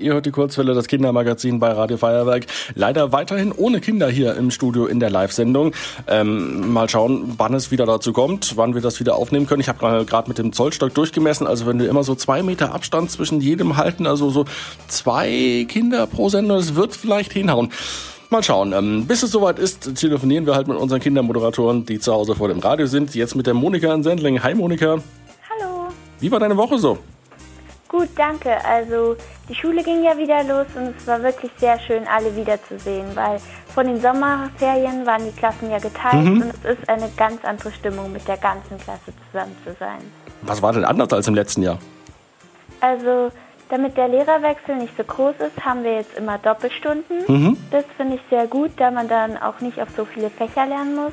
Ihr hört die Kurzwelle, das Kindermagazin bei Radio Feuerwerk. Leider weiterhin ohne Kinder hier im Studio in der Live-Sendung. Ähm, mal schauen, wann es wieder dazu kommt, wann wir das wieder aufnehmen können. Ich habe gerade mit dem Zollstock durchgemessen. Also wenn wir immer so zwei Meter Abstand zwischen jedem halten, also so zwei Kinder pro Sendung, das wird vielleicht hinhauen. Mal schauen. Ähm, bis es soweit ist, telefonieren wir halt mit unseren Kindermoderatoren, die zu Hause vor dem Radio sind. Jetzt mit der Monika in Sendling. Hi Monika. Hallo. Wie war deine Woche so? Gut, danke. Also die Schule ging ja wieder los und es war wirklich sehr schön, alle wiederzusehen, weil vor den Sommerferien waren die Klassen ja geteilt mhm. und es ist eine ganz andere Stimmung, mit der ganzen Klasse zusammen zu sein. Was war denn anders als im letzten Jahr? Also damit der Lehrerwechsel nicht so groß ist, haben wir jetzt immer Doppelstunden. Mhm. Das finde ich sehr gut, da man dann auch nicht auf so viele Fächer lernen muss.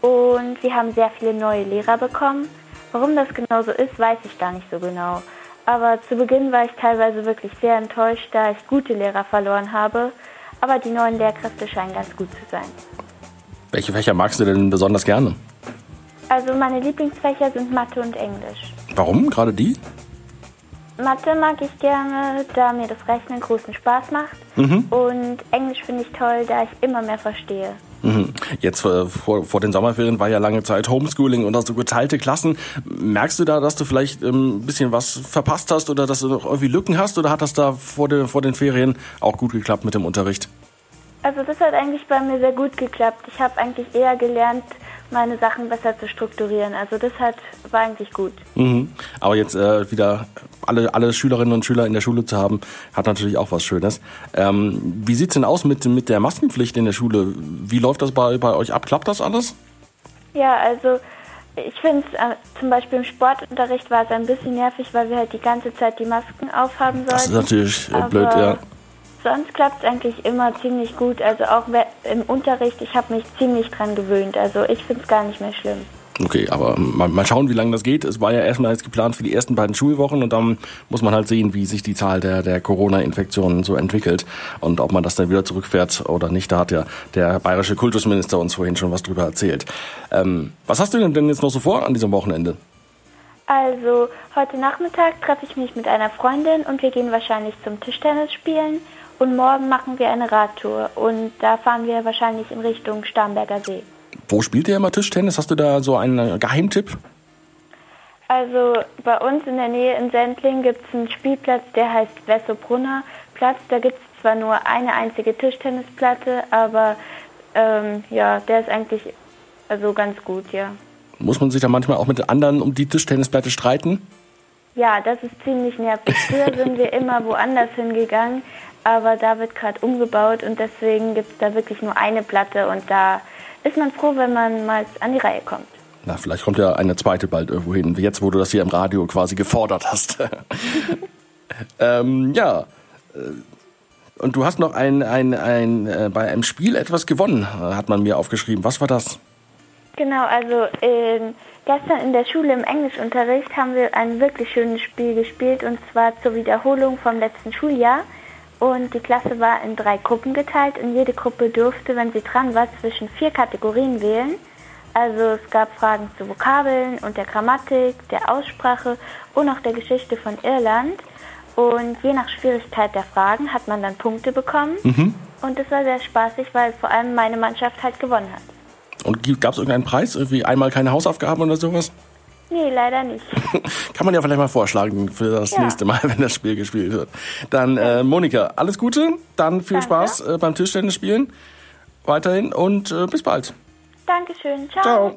Und wir haben sehr viele neue Lehrer bekommen. Warum das genau so ist, weiß ich gar nicht so genau. Aber zu Beginn war ich teilweise wirklich sehr enttäuscht, da ich gute Lehrer verloren habe. Aber die neuen Lehrkräfte scheinen ganz gut zu sein. Welche Fächer magst du denn besonders gerne? Also meine Lieblingsfächer sind Mathe und Englisch. Warum gerade die? Mathe mag ich gerne, da mir das Rechnen großen Spaß macht. Mhm. Und Englisch finde ich toll, da ich immer mehr verstehe. Mhm. Jetzt äh, vor, vor den Sommerferien war ja lange Zeit Homeschooling und du geteilte Klassen. Merkst du da, dass du vielleicht ähm, ein bisschen was verpasst hast oder dass du noch irgendwie Lücken hast oder hat das da vor, de, vor den Ferien auch gut geklappt mit dem Unterricht? Also das hat eigentlich bei mir sehr gut geklappt. Ich habe eigentlich eher gelernt, meine Sachen besser zu strukturieren. Also das hat, war eigentlich gut. Mhm. Aber jetzt äh, wieder alle, alle Schülerinnen und Schüler in der Schule zu haben, hat natürlich auch was Schönes. Ähm, wie sieht's denn aus mit, mit der Maskenpflicht in der Schule? Wie läuft das bei, bei euch ab? Klappt das alles? Ja, also ich finde äh, zum Beispiel im Sportunterricht war es ein bisschen nervig, weil wir halt die ganze Zeit die Masken aufhaben sollten. Das ist natürlich äh, blöd, ja. Sonst klappt es eigentlich immer ziemlich gut. Also auch im Unterricht, ich habe mich ziemlich dran gewöhnt. Also ich finde es gar nicht mehr schlimm. Okay, aber mal, mal schauen, wie lange das geht. Es war ja erstmal jetzt geplant für die ersten beiden Schulwochen und dann muss man halt sehen, wie sich die Zahl der, der Corona-Infektionen so entwickelt und ob man das dann wieder zurückfährt oder nicht. Da hat ja der bayerische Kultusminister uns vorhin schon was drüber erzählt. Ähm, was hast du denn jetzt noch so vor an diesem Wochenende? Also heute Nachmittag treffe ich mich mit einer Freundin und wir gehen wahrscheinlich zum Tischtennis spielen. Und morgen machen wir eine Radtour und da fahren wir wahrscheinlich in Richtung Starnberger See. Wo spielt ihr immer Tischtennis? Hast du da so einen Geheimtipp? Also bei uns in der Nähe in Sendling gibt es einen Spielplatz, der heißt Wessobrunner Platz. Da gibt es zwar nur eine einzige Tischtennisplatte, aber ähm, ja, der ist eigentlich also ganz gut, ja. Muss man sich da manchmal auch mit anderen um die Tischtennisplatte streiten? Ja, das ist ziemlich nervig. Früher sind wir immer woanders hingegangen, aber da wird gerade umgebaut und deswegen gibt es da wirklich nur eine Platte und da ist man froh, wenn man mal an die Reihe kommt. Na, vielleicht kommt ja eine zweite bald irgendwo hin, jetzt, wo du das hier im Radio quasi gefordert hast. ähm, ja. Äh, und du hast noch ein, ein, ein, äh, bei einem Spiel etwas gewonnen, hat man mir aufgeschrieben. Was war das? Genau, also äh, gestern in der Schule im Englischunterricht haben wir ein wirklich schönes Spiel gespielt und zwar zur Wiederholung vom letzten Schuljahr. Und die Klasse war in drei Gruppen geteilt und jede Gruppe durfte, wenn sie dran war, zwischen vier Kategorien wählen. Also es gab Fragen zu Vokabeln und der Grammatik, der Aussprache und auch der Geschichte von Irland. Und je nach Schwierigkeit der Fragen hat man dann Punkte bekommen. Mhm. Und es war sehr spaßig, weil vor allem meine Mannschaft halt gewonnen hat. Und gab es irgendeinen Preis? Irgendwie einmal keine Hausaufgaben oder sowas? Nee, leider nicht. Kann man ja vielleicht mal vorschlagen für das ja. nächste Mal, wenn das Spiel gespielt wird. Dann, äh, Monika, alles Gute, dann viel Danke. Spaß äh, beim Tischtennis spielen weiterhin und äh, bis bald. Dankeschön, ciao. ciao.